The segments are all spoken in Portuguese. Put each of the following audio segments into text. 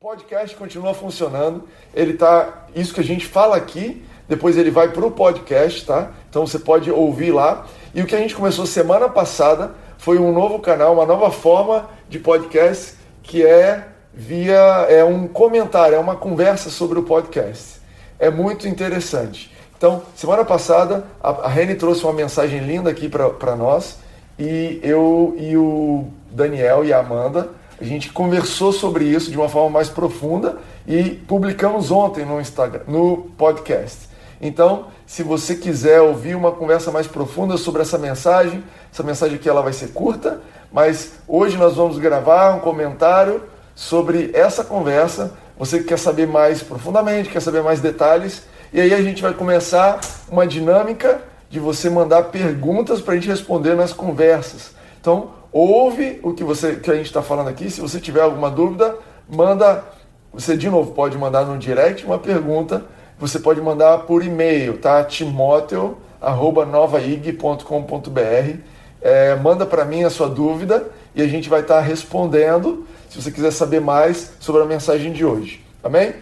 podcast continua funcionando. Ele tá. Isso que a gente fala aqui, depois ele vai para o podcast, tá? Então você pode ouvir lá. E o que a gente começou semana passada foi um novo canal, uma nova forma de podcast que é via é um comentário, é uma conversa sobre o podcast. É muito interessante. Então, semana passada a, a Reni trouxe uma mensagem linda aqui para nós e eu e o Daniel e a Amanda a gente conversou sobre isso de uma forma mais profunda e publicamos ontem no Instagram, no podcast. Então, se você quiser ouvir uma conversa mais profunda sobre essa mensagem, essa mensagem aqui ela vai ser curta, mas hoje nós vamos gravar um comentário sobre essa conversa. Você quer saber mais profundamente, quer saber mais detalhes, e aí a gente vai começar uma dinâmica de você mandar perguntas para a gente responder nas conversas. Então, ouve o que, você, que a gente está falando aqui. Se você tiver alguma dúvida, manda. Você, de novo, pode mandar no direct uma pergunta. Você pode mandar por e-mail, tá? timoteo.novaig.com.br. É, manda para mim a sua dúvida e a gente vai estar tá respondendo se você quiser saber mais sobre a mensagem de hoje. Amém?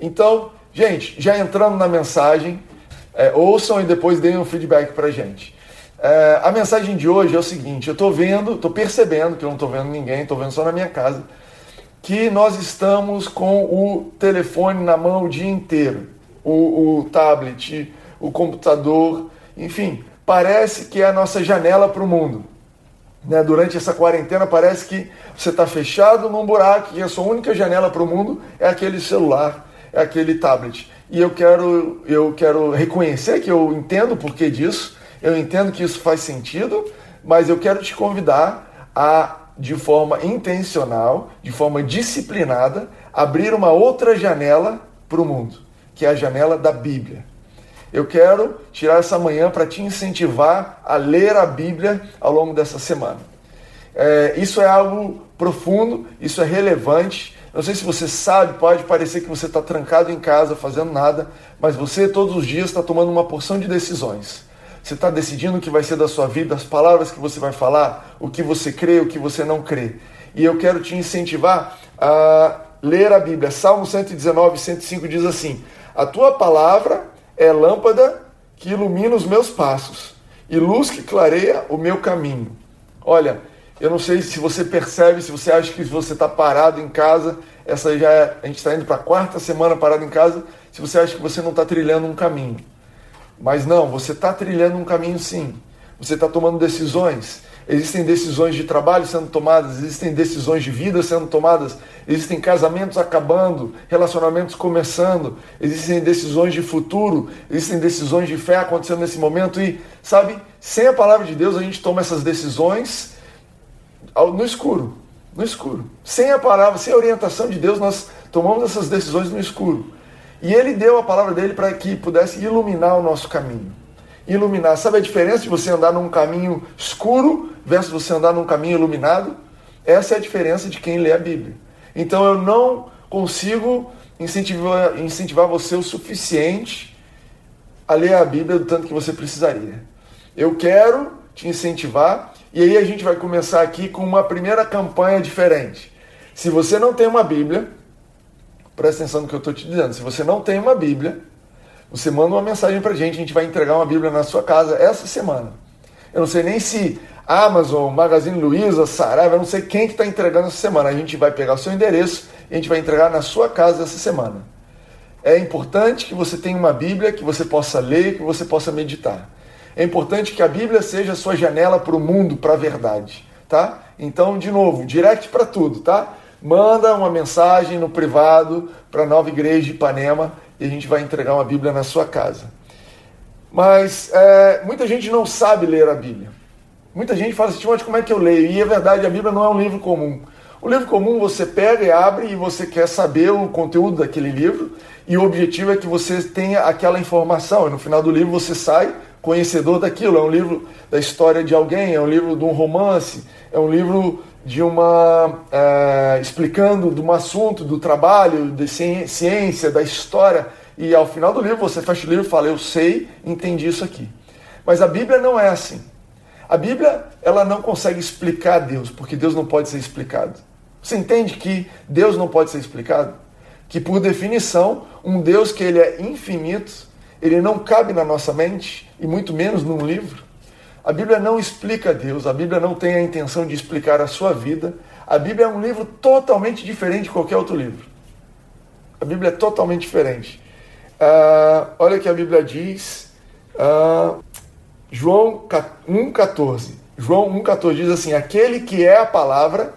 Então, gente, já entrando na mensagem, é, ouçam e depois deem um feedback para gente. É, a mensagem de hoje é o seguinte: eu estou vendo, estou percebendo que eu não estou vendo ninguém, estou vendo só na minha casa, que nós estamos com o telefone na mão o dia inteiro, o, o tablet, o computador, enfim, parece que é a nossa janela para o mundo. Né? Durante essa quarentena parece que você está fechado num buraco e a sua única janela para o mundo é aquele celular, é aquele tablet. E eu quero, eu quero reconhecer que eu entendo o porquê disso eu entendo que isso faz sentido, mas eu quero te convidar a, de forma intencional, de forma disciplinada, abrir uma outra janela para o mundo, que é a janela da Bíblia. Eu quero tirar essa manhã para te incentivar a ler a Bíblia ao longo dessa semana. É, isso é algo profundo, isso é relevante. Não sei se você sabe, pode parecer que você está trancado em casa fazendo nada, mas você todos os dias está tomando uma porção de decisões. Você está decidindo o que vai ser da sua vida, as palavras que você vai falar, o que você crê, o que você não crê. E eu quero te incentivar a ler a Bíblia. Salmo 119, 105 diz assim: A tua palavra é lâmpada que ilumina os meus passos e luz que clareia o meu caminho. Olha, eu não sei se você percebe, se você acha que você está parado em casa, essa já é, a gente está indo para a quarta semana parado em casa, se você acha que você não está trilhando um caminho. Mas não, você está trilhando um caminho sim. Você está tomando decisões. Existem decisões de trabalho sendo tomadas, existem decisões de vida sendo tomadas, existem casamentos acabando, relacionamentos começando, existem decisões de futuro, existem decisões de fé acontecendo nesse momento e, sabe, sem a palavra de Deus a gente toma essas decisões no escuro, no escuro. Sem a palavra, sem a orientação de Deus, nós tomamos essas decisões no escuro. E ele deu a palavra dele para que pudesse iluminar o nosso caminho. Iluminar. Sabe a diferença de você andar num caminho escuro versus você andar num caminho iluminado? Essa é a diferença de quem lê a Bíblia. Então eu não consigo incentivar, incentivar você o suficiente a ler a Bíblia do tanto que você precisaria. Eu quero te incentivar e aí a gente vai começar aqui com uma primeira campanha diferente. Se você não tem uma Bíblia, presta atenção no que eu estou te dizendo. Se você não tem uma Bíblia, você manda uma mensagem para a gente, a gente vai entregar uma Bíblia na sua casa essa semana. Eu não sei nem se Amazon, Magazine Luiza, Saraiva, eu não sei quem que está entregando essa semana. A gente vai pegar o seu endereço e a gente vai entregar na sua casa essa semana. É importante que você tenha uma Bíblia, que você possa ler, que você possa meditar. É importante que a Bíblia seja a sua janela para o mundo, para a verdade, tá? Então, de novo, direct para tudo, tá? Manda uma mensagem no privado para a nova igreja de Ipanema e a gente vai entregar uma Bíblia na sua casa. Mas é, muita gente não sabe ler a Bíblia. Muita gente fala assim, Timóteo, como é que eu leio? E é verdade, a Bíblia não é um livro comum. O livro comum você pega e abre e você quer saber o conteúdo daquele livro e o objetivo é que você tenha aquela informação e no final do livro você sai conhecedor daquilo. É um livro da história de alguém, é um livro de um romance, é um livro de uma é, explicando de um assunto, do trabalho, de ciência, da história, e ao final do livro você fecha o livro e fala: eu sei, entendi isso aqui. Mas a Bíblia não é assim. A Bíblia ela não consegue explicar Deus, porque Deus não pode ser explicado. Você entende que Deus não pode ser explicado? Que por definição, um Deus que ele é infinito, ele não cabe na nossa mente e muito menos num livro. A Bíblia não explica Deus, a Bíblia não tem a intenção de explicar a sua vida. A Bíblia é um livro totalmente diferente de qualquer outro livro. A Bíblia é totalmente diferente. Uh, olha o que a Bíblia diz, uh, João 1,14. João 1,14 diz assim: Aquele que é a palavra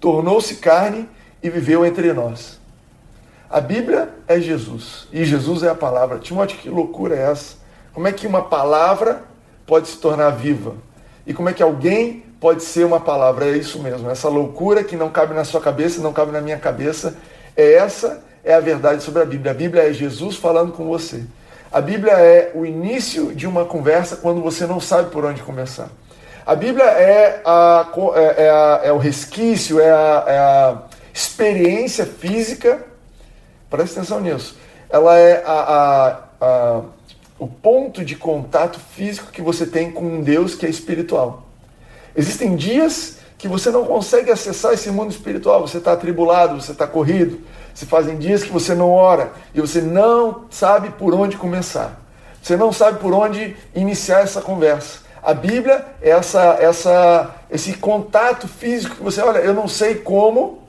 tornou-se carne e viveu entre nós. A Bíblia é Jesus e Jesus é a palavra. Timóteo, que loucura é essa? Como é que uma palavra pode se tornar viva? E como é que alguém pode ser uma palavra? É isso mesmo, essa loucura que não cabe na sua cabeça, não cabe na minha cabeça. É essa é a verdade sobre a Bíblia. A Bíblia é Jesus falando com você. A Bíblia é o início de uma conversa quando você não sabe por onde começar. A Bíblia é, a, é, é, a, é o resquício, é a, é a, experiência física, presta atenção nisso, ela é a, o ponto de contato físico que você tem com um Deus que é espiritual. Existem dias que você não consegue acessar esse mundo espiritual, você está atribulado, você está corrido, se fazem dias que você não ora e você não sabe por onde começar. Você não sabe por onde iniciar essa conversa. A Bíblia é essa, essa, esse contato físico que você, olha, eu não sei como,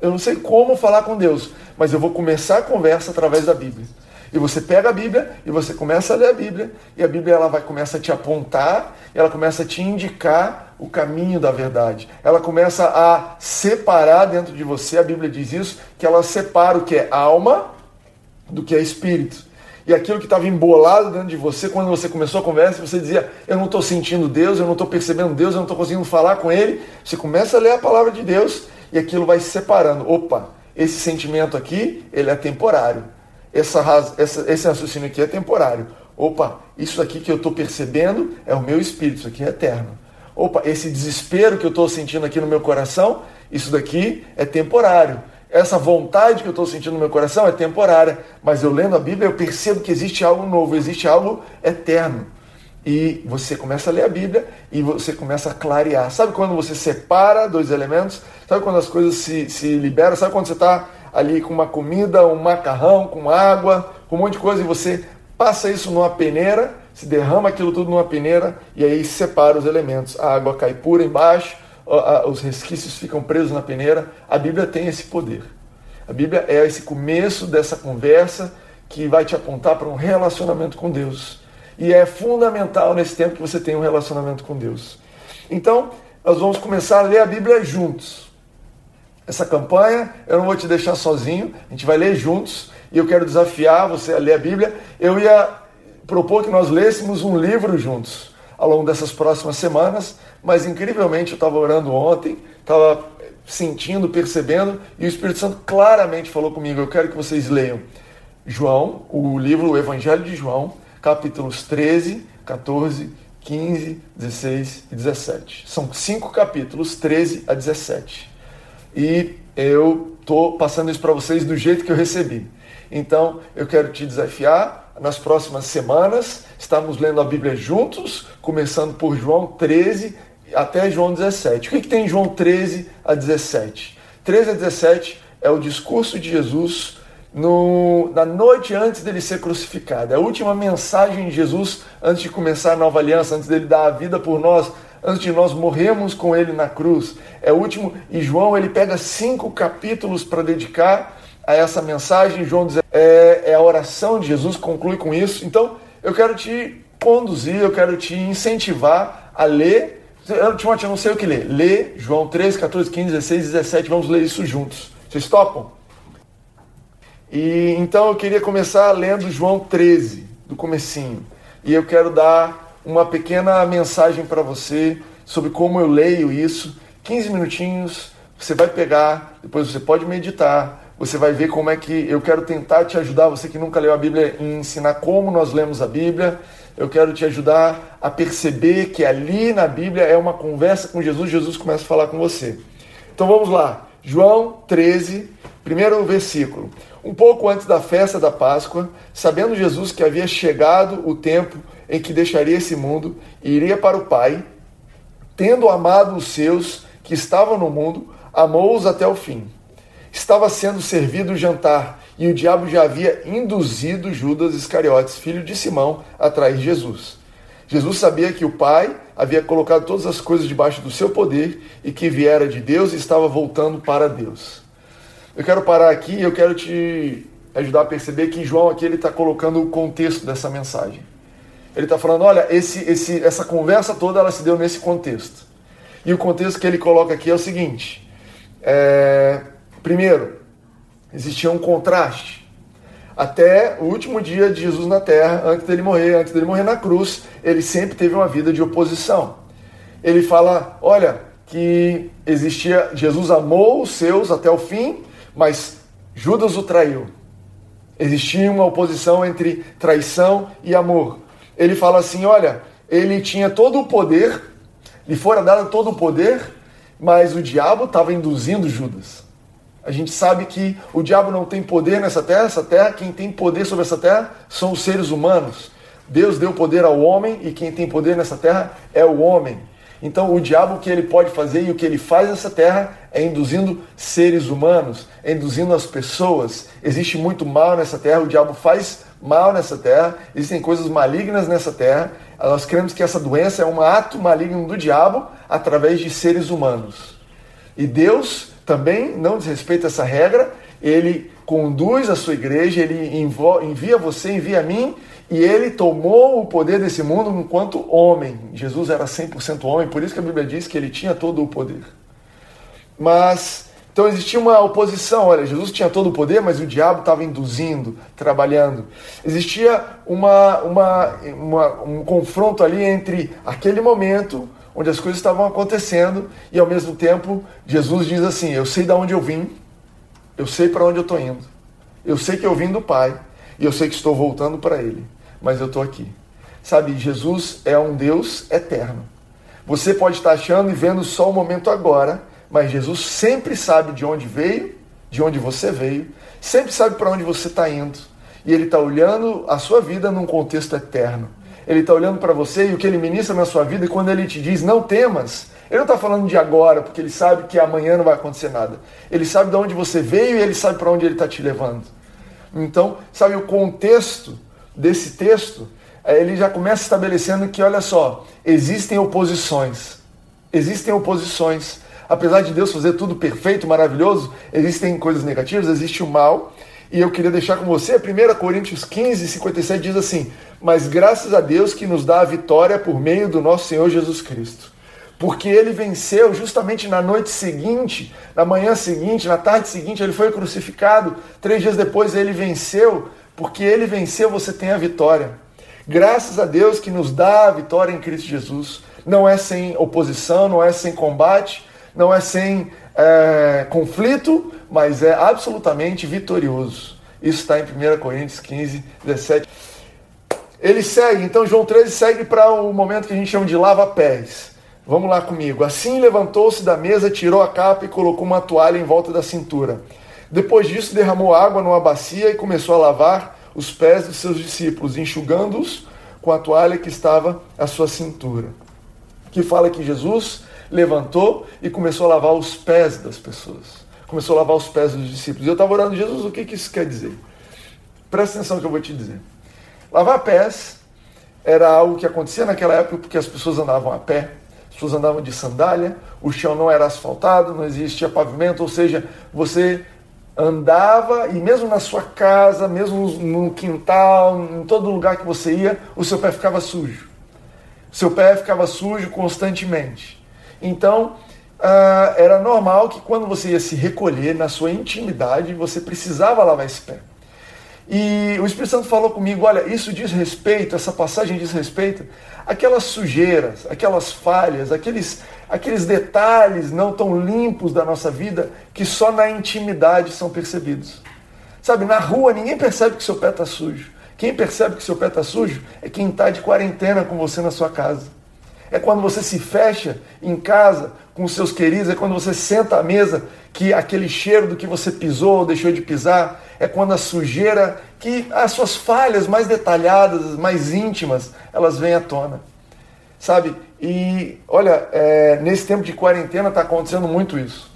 eu não sei como falar com Deus, mas eu vou começar a conversa através da Bíblia. E você pega a Bíblia e você começa a ler a Bíblia, e a Bíblia ela vai começa a te apontar, ela começa a te indicar o caminho da verdade. Ela começa a separar dentro de você, a Bíblia diz isso, que ela separa o que é alma do que é espírito. E aquilo que estava embolado dentro de você, quando você começou a conversa, você dizia: Eu não estou sentindo Deus, eu não estou percebendo Deus, eu não estou conseguindo falar com Ele. Você começa a ler a palavra de Deus e aquilo vai se separando. Opa, esse sentimento aqui, ele é temporário essa, essa, esse raciocínio aqui é temporário. Opa, isso aqui que eu estou percebendo é o meu espírito, isso aqui é eterno. Opa, esse desespero que eu estou sentindo aqui no meu coração, isso daqui é temporário. Essa vontade que eu estou sentindo no meu coração é temporária. Mas eu lendo a Bíblia, eu percebo que existe algo novo, existe algo eterno. E você começa a ler a Bíblia e você começa a clarear. Sabe quando você separa dois elementos? Sabe quando as coisas se, se liberam? Sabe quando você está ali com uma comida, um macarrão, com água, com um monte de coisa, e você passa isso numa peneira, se derrama aquilo tudo numa peneira e aí separa os elementos. A água cai pura embaixo, os resquícios ficam presos na peneira. A Bíblia tem esse poder. A Bíblia é esse começo dessa conversa que vai te apontar para um relacionamento com Deus. E é fundamental nesse tempo que você tenha um relacionamento com Deus. Então, nós vamos começar a ler a Bíblia juntos essa campanha, eu não vou te deixar sozinho, a gente vai ler juntos e eu quero desafiar você a ler a Bíblia. Eu ia propor que nós lêssemos um livro juntos ao longo dessas próximas semanas, mas incrivelmente eu estava orando ontem, estava sentindo, percebendo, e o Espírito Santo claramente falou comigo: eu quero que vocês leiam João, o livro O Evangelho de João, capítulos 13, 14, 15, 16 e 17. São cinco capítulos, 13 a 17 e eu estou passando isso para vocês do jeito que eu recebi. Então, eu quero te desafiar nas próximas semanas. Estamos lendo a Bíblia juntos, começando por João 13 até João 17. O que, que tem em João 13 a 17? 13 a 17 é o discurso de Jesus no, na noite antes dele ser crucificado. É a última mensagem de Jesus antes de começar a nova aliança, antes dele dar a vida por nós, antes de nós morrermos com ele na cruz. É o último, e João ele pega cinco capítulos para dedicar a essa mensagem. João diz, é, é a oração de Jesus, conclui com isso. Então, eu quero te conduzir, eu quero te incentivar a ler. Eu, Timóteo, eu não sei o que ler. Lê João 13, 14, 15, 16, 17. Vamos ler isso juntos. Vocês topam? E então eu queria começar lendo João 13, do comecinho. E eu quero dar uma pequena mensagem para você sobre como eu leio isso. 15 minutinhos, você vai pegar, depois você pode meditar, você vai ver como é que eu quero tentar te ajudar, você que nunca leu a Bíblia, em ensinar como nós lemos a Bíblia. Eu quero te ajudar a perceber que ali na Bíblia é uma conversa com Jesus, Jesus começa a falar com você. Então vamos lá. João 13, primeiro versículo. Um pouco antes da festa da Páscoa, sabendo Jesus que havia chegado o tempo em que deixaria esse mundo e iria para o Pai, tendo amado os seus que estavam no mundo, amou-os até o fim. Estava sendo servido o jantar e o diabo já havia induzido Judas Iscariotes, filho de Simão, a trair Jesus. Jesus sabia que o Pai havia colocado todas as coisas debaixo do seu poder e que viera de Deus e estava voltando para Deus. Eu quero parar aqui e eu quero te ajudar a perceber que João aqui ele está colocando o contexto dessa mensagem. Ele está falando, olha, esse, esse, essa conversa toda ela se deu nesse contexto. E o contexto que ele coloca aqui é o seguinte: é, primeiro, existia um contraste. Até o último dia de Jesus na terra, antes dele morrer, antes dele morrer na cruz, ele sempre teve uma vida de oposição. Ele fala, olha, que existia, Jesus amou os seus até o fim, mas Judas o traiu. Existia uma oposição entre traição e amor. Ele fala assim, olha, ele tinha todo o poder, lhe fora dado todo o poder, mas o diabo estava induzindo Judas. A gente sabe que o diabo não tem poder nessa terra, essa terra, quem tem poder sobre essa terra são os seres humanos. Deus deu poder ao homem e quem tem poder nessa terra é o homem. Então, o diabo, o que ele pode fazer e o que ele faz nessa terra é induzindo seres humanos, é induzindo as pessoas. Existe muito mal nessa terra, o diabo faz mal nessa terra, existem coisas malignas nessa terra. Nós cremos que essa doença é um ato maligno do diabo através de seres humanos. E Deus também não desrespeita essa regra, ele conduz a sua igreja, ele envia você, envia a mim, e ele tomou o poder desse mundo enquanto homem. Jesus era 100% homem, por isso que a Bíblia diz que ele tinha todo o poder. Mas, então existia uma oposição, olha, Jesus tinha todo o poder, mas o diabo estava induzindo, trabalhando. Existia uma, uma, uma, um confronto ali entre aquele momento onde as coisas estavam acontecendo e ao mesmo tempo Jesus diz assim: Eu sei de onde eu vim, eu sei para onde eu estou indo, eu sei que eu vim do Pai e eu sei que estou voltando para Ele, mas eu estou aqui. Sabe, Jesus é um Deus eterno. Você pode estar achando e vendo só o momento agora, mas Jesus sempre sabe de onde veio, de onde você veio, sempre sabe para onde você está indo. E Ele está olhando a sua vida num contexto eterno. Ele está olhando para você e o que ele ministra na sua vida, e quando ele te diz não temas, ele não está falando de agora, porque ele sabe que amanhã não vai acontecer nada. Ele sabe de onde você veio e ele sabe para onde ele está te levando. Então, sabe, o contexto desse texto, é, ele já começa estabelecendo que, olha só, existem oposições. Existem oposições. Apesar de Deus fazer tudo perfeito, maravilhoso, existem coisas negativas, existe o mal. E eu queria deixar com você, 1 Coríntios 15, 57 diz assim: Mas graças a Deus que nos dá a vitória por meio do nosso Senhor Jesus Cristo. Porque ele venceu justamente na noite seguinte, na manhã seguinte, na tarde seguinte, ele foi crucificado. Três dias depois ele venceu. Porque ele venceu, você tem a vitória. Graças a Deus que nos dá a vitória em Cristo Jesus. Não é sem oposição, não é sem combate, não é sem é, conflito, mas é absolutamente vitorioso. Isso está em 1 Coríntios 15, 17. Ele segue, então João 13 segue para o momento que a gente chama de lava-pés. Vamos lá comigo. Assim levantou-se da mesa, tirou a capa e colocou uma toalha em volta da cintura. Depois disso, derramou água numa bacia e começou a lavar os pés dos seus discípulos, enxugando-os com a toalha que estava à sua cintura. Que fala que Jesus levantou e começou a lavar os pés das pessoas. Começou a lavar os pés dos discípulos. E eu estava orando, Jesus, o que, que isso quer dizer? Presta atenção no que eu vou te dizer. Lavar pés era algo que acontecia naquela época porque as pessoas andavam a pé, as pessoas andavam de sandália, o chão não era asfaltado, não existia pavimento, ou seja, você andava e mesmo na sua casa, mesmo no quintal, em todo lugar que você ia, o seu pé ficava sujo. O seu pé ficava sujo constantemente. Então, uh, era normal que quando você ia se recolher na sua intimidade, você precisava lavar esse pé. E o Espírito Santo falou comigo: olha, isso diz respeito, essa passagem diz respeito aquelas sujeiras, aquelas falhas, aqueles, aqueles detalhes não tão limpos da nossa vida que só na intimidade são percebidos. Sabe, na rua ninguém percebe que seu pé está sujo. Quem percebe que seu pé está sujo é quem está de quarentena com você na sua casa. É quando você se fecha em casa com os seus queridos, é quando você senta à mesa que aquele cheiro do que você pisou ou deixou de pisar, é quando a sujeira, que as suas falhas mais detalhadas, mais íntimas, elas vêm à tona. Sabe? E olha, é, nesse tempo de quarentena está acontecendo muito isso.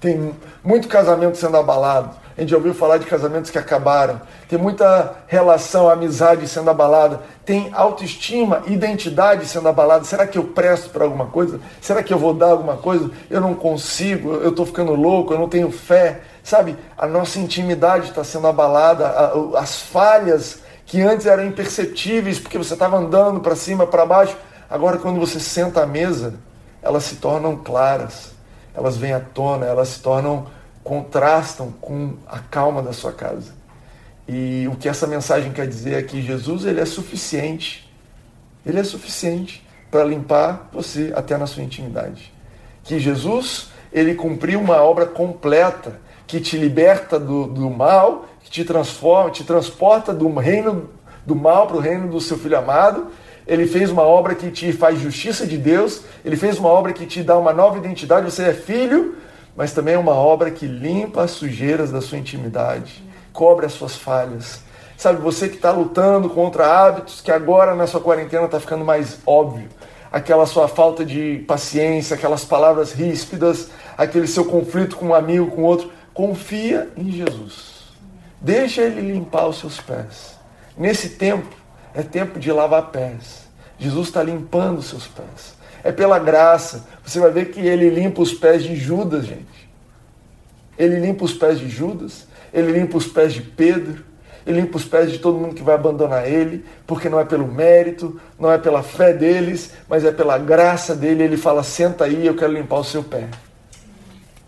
Tem muito casamento sendo abalado. A gente já ouviu falar de casamentos que acabaram. Tem muita relação, amizade sendo abalada. Tem autoestima, identidade sendo abalada. Será que eu presto para alguma coisa? Será que eu vou dar alguma coisa? Eu não consigo, eu estou ficando louco, eu não tenho fé. Sabe, a nossa intimidade está sendo abalada, as falhas que antes eram imperceptíveis porque você estava andando para cima, para baixo, agora quando você senta à mesa, elas se tornam claras, elas vêm à tona, elas se tornam contrastam com a calma da sua casa. E o que essa mensagem quer dizer é que Jesus ele é suficiente. Ele é suficiente para limpar você até na sua intimidade. Que Jesus ele cumpriu uma obra completa que te liberta do, do mal, que te transforma, te transporta do reino do mal para o reino do seu filho amado. Ele fez uma obra que te faz justiça de Deus. Ele fez uma obra que te dá uma nova identidade. Você é filho mas também é uma obra que limpa as sujeiras da sua intimidade, cobre as suas falhas. Sabe, você que está lutando contra hábitos que agora na sua quarentena está ficando mais óbvio. Aquela sua falta de paciência, aquelas palavras ríspidas, aquele seu conflito com um amigo, com outro. Confia em Jesus. Deixa ele limpar os seus pés. Nesse tempo, é tempo de lavar pés. Jesus está limpando os seus pés é pela graça. Você vai ver que ele limpa os pés de Judas, gente. Ele limpa os pés de Judas, ele limpa os pés de Pedro, ele limpa os pés de todo mundo que vai abandonar ele, porque não é pelo mérito, não é pela fé deles, mas é pela graça dele. Ele fala: senta aí, eu quero limpar o seu pé.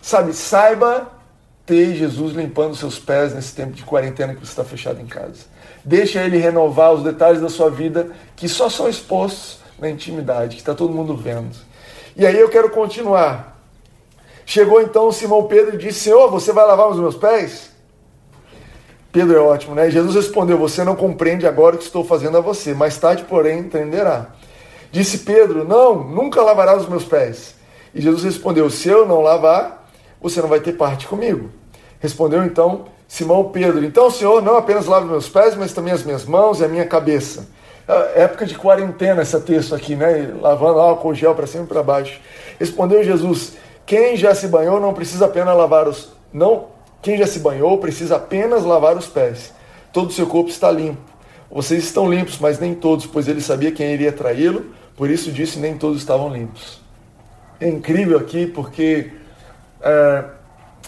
Sabe, saiba ter Jesus limpando seus pés nesse tempo de quarentena que você está fechado em casa. Deixa ele renovar os detalhes da sua vida que só são expostos na intimidade, que está todo mundo vendo. E aí eu quero continuar. Chegou então Simão Pedro e disse: Senhor, você vai lavar os meus pés? Pedro é ótimo, né? Jesus respondeu: Você não compreende agora o que estou fazendo a você, mais tarde, porém, entenderá. Disse Pedro: Não, nunca lavará os meus pés. E Jesus respondeu: Se eu não lavar, você não vai ter parte comigo. Respondeu então Simão Pedro: Então, Senhor, não apenas lave meus pés, mas também as minhas mãos e a minha cabeça. É época de quarentena esse texto aqui, né? Lavando álcool gel para cima e para baixo. Respondeu Jesus: Quem já se banhou não precisa apenas lavar os não, quem já se banhou precisa apenas lavar os pés. Todo o seu corpo está limpo. Vocês estão limpos, mas nem todos, pois ele sabia quem iria traí-lo, por isso disse nem todos estavam limpos. É incrível aqui porque é,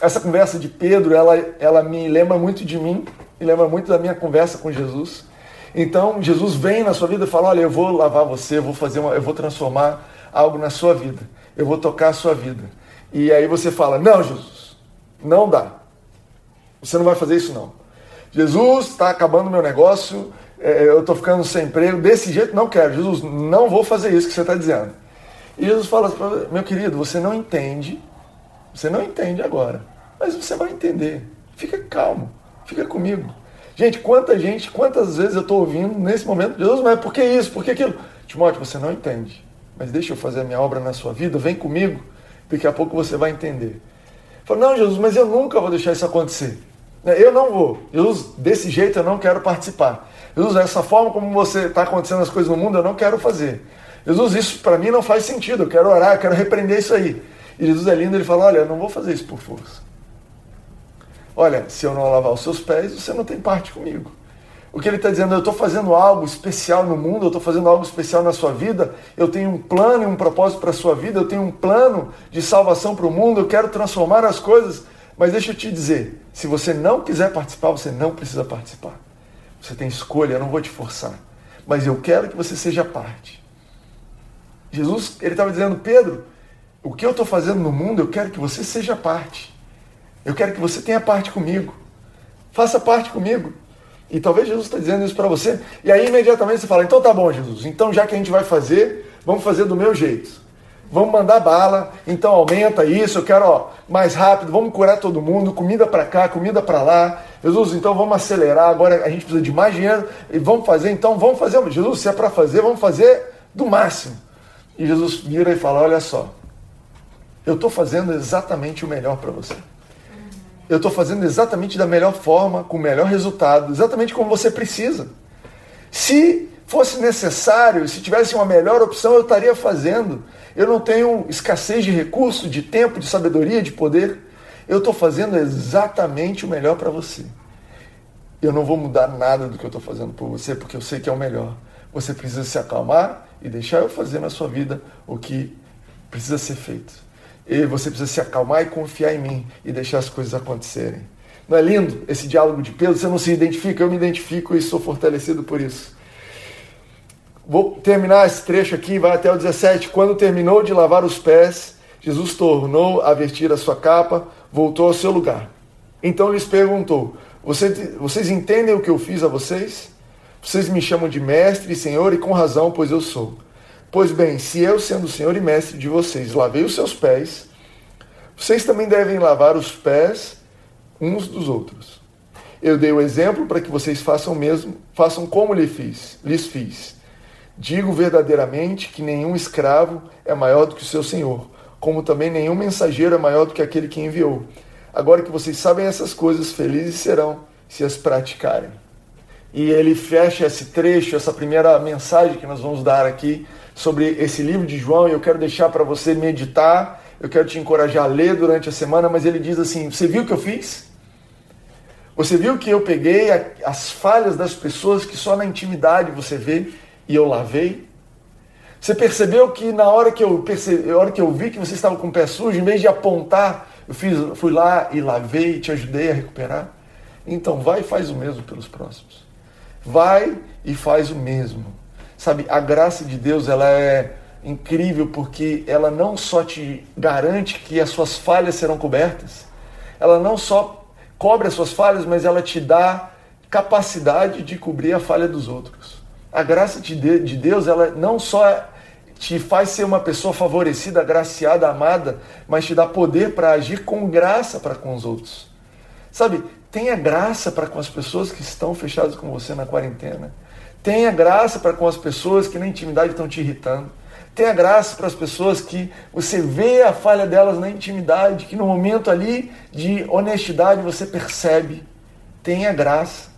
essa conversa de Pedro, ela, ela me lembra muito de mim, me lembra muito da minha conversa com Jesus. Então Jesus vem na sua vida e fala: Olha, eu vou lavar você, eu vou fazer uma, eu vou transformar algo na sua vida, eu vou tocar a sua vida. E aí você fala: Não, Jesus, não dá. Você não vai fazer isso não. Jesus está acabando meu negócio, é, eu estou ficando sem emprego, desse jeito não quero. Jesus, não vou fazer isso que você está dizendo. E Jesus fala: Meu querido, você não entende, você não entende agora, mas você vai entender. Fica calmo, fica comigo. Gente, quanta gente, quantas vezes eu estou ouvindo nesse momento, Jesus, mas por que isso, por que aquilo? Timóteo, você não entende, mas deixa eu fazer a minha obra na sua vida, vem comigo, daqui a pouco você vai entender. Fala, não, Jesus, mas eu nunca vou deixar isso acontecer. Né, eu não vou. Jesus, desse jeito eu não quero participar. Jesus, essa forma como você está acontecendo as coisas no mundo, eu não quero fazer. Jesus, isso para mim não faz sentido. Eu quero orar, eu quero repreender isso aí. E Jesus é lindo, ele fala: Olha, eu não vou fazer isso por força. Olha, se eu não lavar os seus pés, você não tem parte comigo. O que ele está dizendo, eu estou fazendo algo especial no mundo, eu estou fazendo algo especial na sua vida, eu tenho um plano e um propósito para a sua vida, eu tenho um plano de salvação para o mundo, eu quero transformar as coisas. Mas deixa eu te dizer, se você não quiser participar, você não precisa participar. Você tem escolha, eu não vou te forçar. Mas eu quero que você seja parte. Jesus, ele estava dizendo, Pedro, o que eu estou fazendo no mundo, eu quero que você seja parte. Eu quero que você tenha parte comigo. Faça parte comigo. E talvez Jesus está dizendo isso para você. E aí imediatamente você fala: então tá bom, Jesus. Então já que a gente vai fazer, vamos fazer do meu jeito. Vamos mandar bala. Então aumenta isso. Eu quero ó, mais rápido. Vamos curar todo mundo. Comida para cá, comida para lá. Jesus, então vamos acelerar. Agora a gente precisa de mais dinheiro e vamos fazer. Então vamos fazer. Jesus, se é para fazer, vamos fazer do máximo. E Jesus vira e fala: olha só, eu estou fazendo exatamente o melhor para você eu estou fazendo exatamente da melhor forma, com o melhor resultado, exatamente como você precisa. Se fosse necessário, se tivesse uma melhor opção, eu estaria fazendo. Eu não tenho escassez de recurso, de tempo, de sabedoria, de poder. Eu estou fazendo exatamente o melhor para você. Eu não vou mudar nada do que eu estou fazendo por você, porque eu sei que é o melhor. Você precisa se acalmar e deixar eu fazer na sua vida o que precisa ser feito. E você precisa se acalmar e confiar em mim e deixar as coisas acontecerem. Não é lindo esse diálogo de Pedro? Você não se identifica, eu me identifico e sou fortalecido por isso. Vou terminar esse trecho aqui, vai até o 17. Quando terminou de lavar os pés, Jesus tornou a vestir a sua capa, voltou ao seu lugar. Então lhes perguntou: Vocês entendem o que eu fiz a vocês? Vocês me chamam de mestre e senhor, e com razão, pois eu sou. Pois bem, se eu, sendo senhor e mestre de vocês, lavei os seus pés, vocês também devem lavar os pés uns dos outros. Eu dei o exemplo para que vocês façam mesmo, façam como lhe fiz, lhes fiz. Digo verdadeiramente que nenhum escravo é maior do que o seu senhor, como também nenhum mensageiro é maior do que aquele que enviou. Agora que vocês sabem essas coisas, felizes serão se as praticarem. E ele fecha esse trecho, essa primeira mensagem que nós vamos dar aqui sobre esse livro de João, e eu quero deixar para você meditar, eu quero te encorajar a ler durante a semana, mas ele diz assim: Você viu o que eu fiz? Você viu que eu peguei as falhas das pessoas que só na intimidade você vê e eu lavei? Você percebeu que na hora que eu percebi, hora que eu vi que você estava com o pé sujo, em vez de apontar, eu fiz, fui lá e lavei, te ajudei a recuperar? Então vai e faz o mesmo pelos próximos. Vai e faz o mesmo. Sabe, a graça de Deus, ela é incrível porque ela não só te garante que as suas falhas serão cobertas, ela não só cobre as suas falhas, mas ela te dá capacidade de cobrir a falha dos outros. A graça de Deus, ela não só te faz ser uma pessoa favorecida, agraciada, amada, mas te dá poder para agir com graça para com os outros. Sabe, tenha graça para com as pessoas que estão fechadas com você na quarentena. Tenha graça para com as pessoas que na intimidade estão te irritando. Tenha graça para as pessoas que você vê a falha delas na intimidade, que no momento ali de honestidade você percebe. Tenha graça.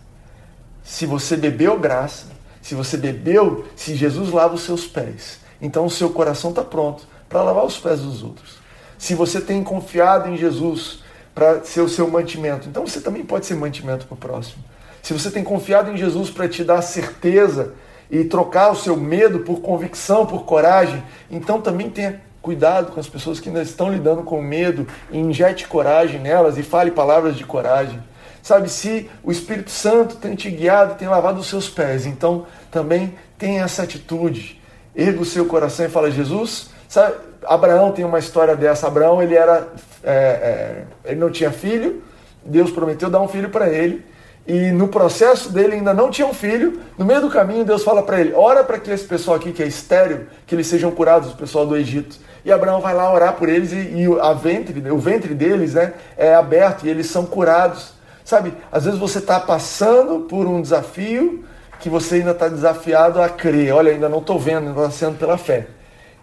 Se você bebeu graça, se você bebeu, se Jesus lava os seus pés, então o seu coração está pronto para lavar os pés dos outros. Se você tem confiado em Jesus para ser o seu mantimento, então você também pode ser mantimento para o próximo. Se você tem confiado em Jesus para te dar certeza e trocar o seu medo por convicção, por coragem, então também tenha cuidado com as pessoas que ainda estão lidando com medo e injete coragem nelas e fale palavras de coragem. Sabe, se o Espírito Santo tem te guiado, tem lavado os seus pés, então também tenha essa atitude. Erga o seu coração e fala, Jesus, sabe, Abraão tem uma história dessa. Abraão, ele era, é, é, ele não tinha filho, Deus prometeu dar um filho para ele, e no processo dele ainda não tinha um filho. No meio do caminho, Deus fala para ele: ora para que esse pessoal aqui que é estéreo, que eles sejam curados, o pessoal do Egito. E Abraão vai lá orar por eles e, e a ventre, o ventre deles né, é aberto e eles são curados. Sabe, às vezes você está passando por um desafio que você ainda está desafiado a crer. Olha, ainda não estou vendo, ainda está sendo pela fé.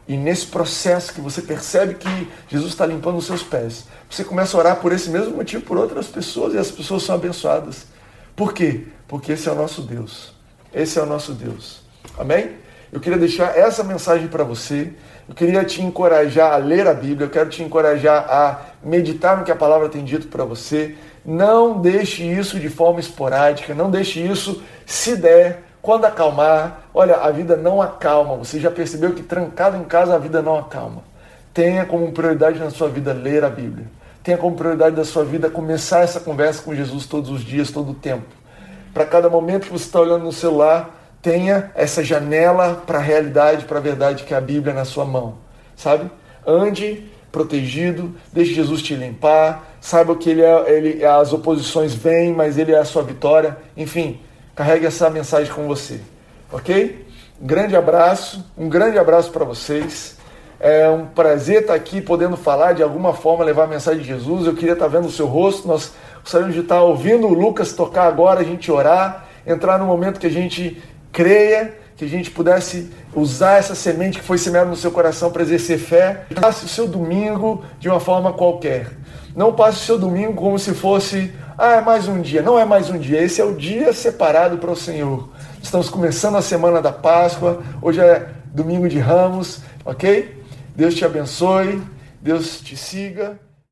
E nesse processo que você percebe que Jesus está limpando os seus pés, você começa a orar por esse mesmo motivo por outras pessoas e as pessoas são abençoadas. Por quê? Porque esse é o nosso Deus. Esse é o nosso Deus. Amém? Eu queria deixar essa mensagem para você. Eu queria te encorajar a ler a Bíblia. Eu quero te encorajar a meditar no que a palavra tem dito para você. Não deixe isso de forma esporádica. Não deixe isso, se der, quando acalmar. Olha, a vida não acalma. Você já percebeu que trancado em casa a vida não acalma. Tenha como prioridade na sua vida ler a Bíblia tenha como prioridade da sua vida começar essa conversa com Jesus todos os dias, todo o tempo. Para cada momento que você está olhando no celular, tenha essa janela para a realidade, para a verdade que é a Bíblia na sua mão, sabe? Ande protegido, deixe Jesus te limpar, saiba que ele é, ele, as oposições vêm, mas ele é a sua vitória. Enfim, carregue essa mensagem com você, ok? Um grande abraço, um grande abraço para vocês. É um prazer estar aqui podendo falar de alguma forma, levar a mensagem de Jesus. Eu queria estar vendo o seu rosto. Nós gostaríamos de estar ouvindo o Lucas tocar agora, a gente orar, entrar no momento que a gente creia, que a gente pudesse usar essa semente que foi semeada no seu coração para exercer fé. Passe o seu domingo de uma forma qualquer. Não passe o seu domingo como se fosse, ah, é mais um dia. Não é mais um dia. Esse é o dia separado para o Senhor. Estamos começando a semana da Páscoa. Hoje é domingo de Ramos, ok? Deus te abençoe, Deus te siga.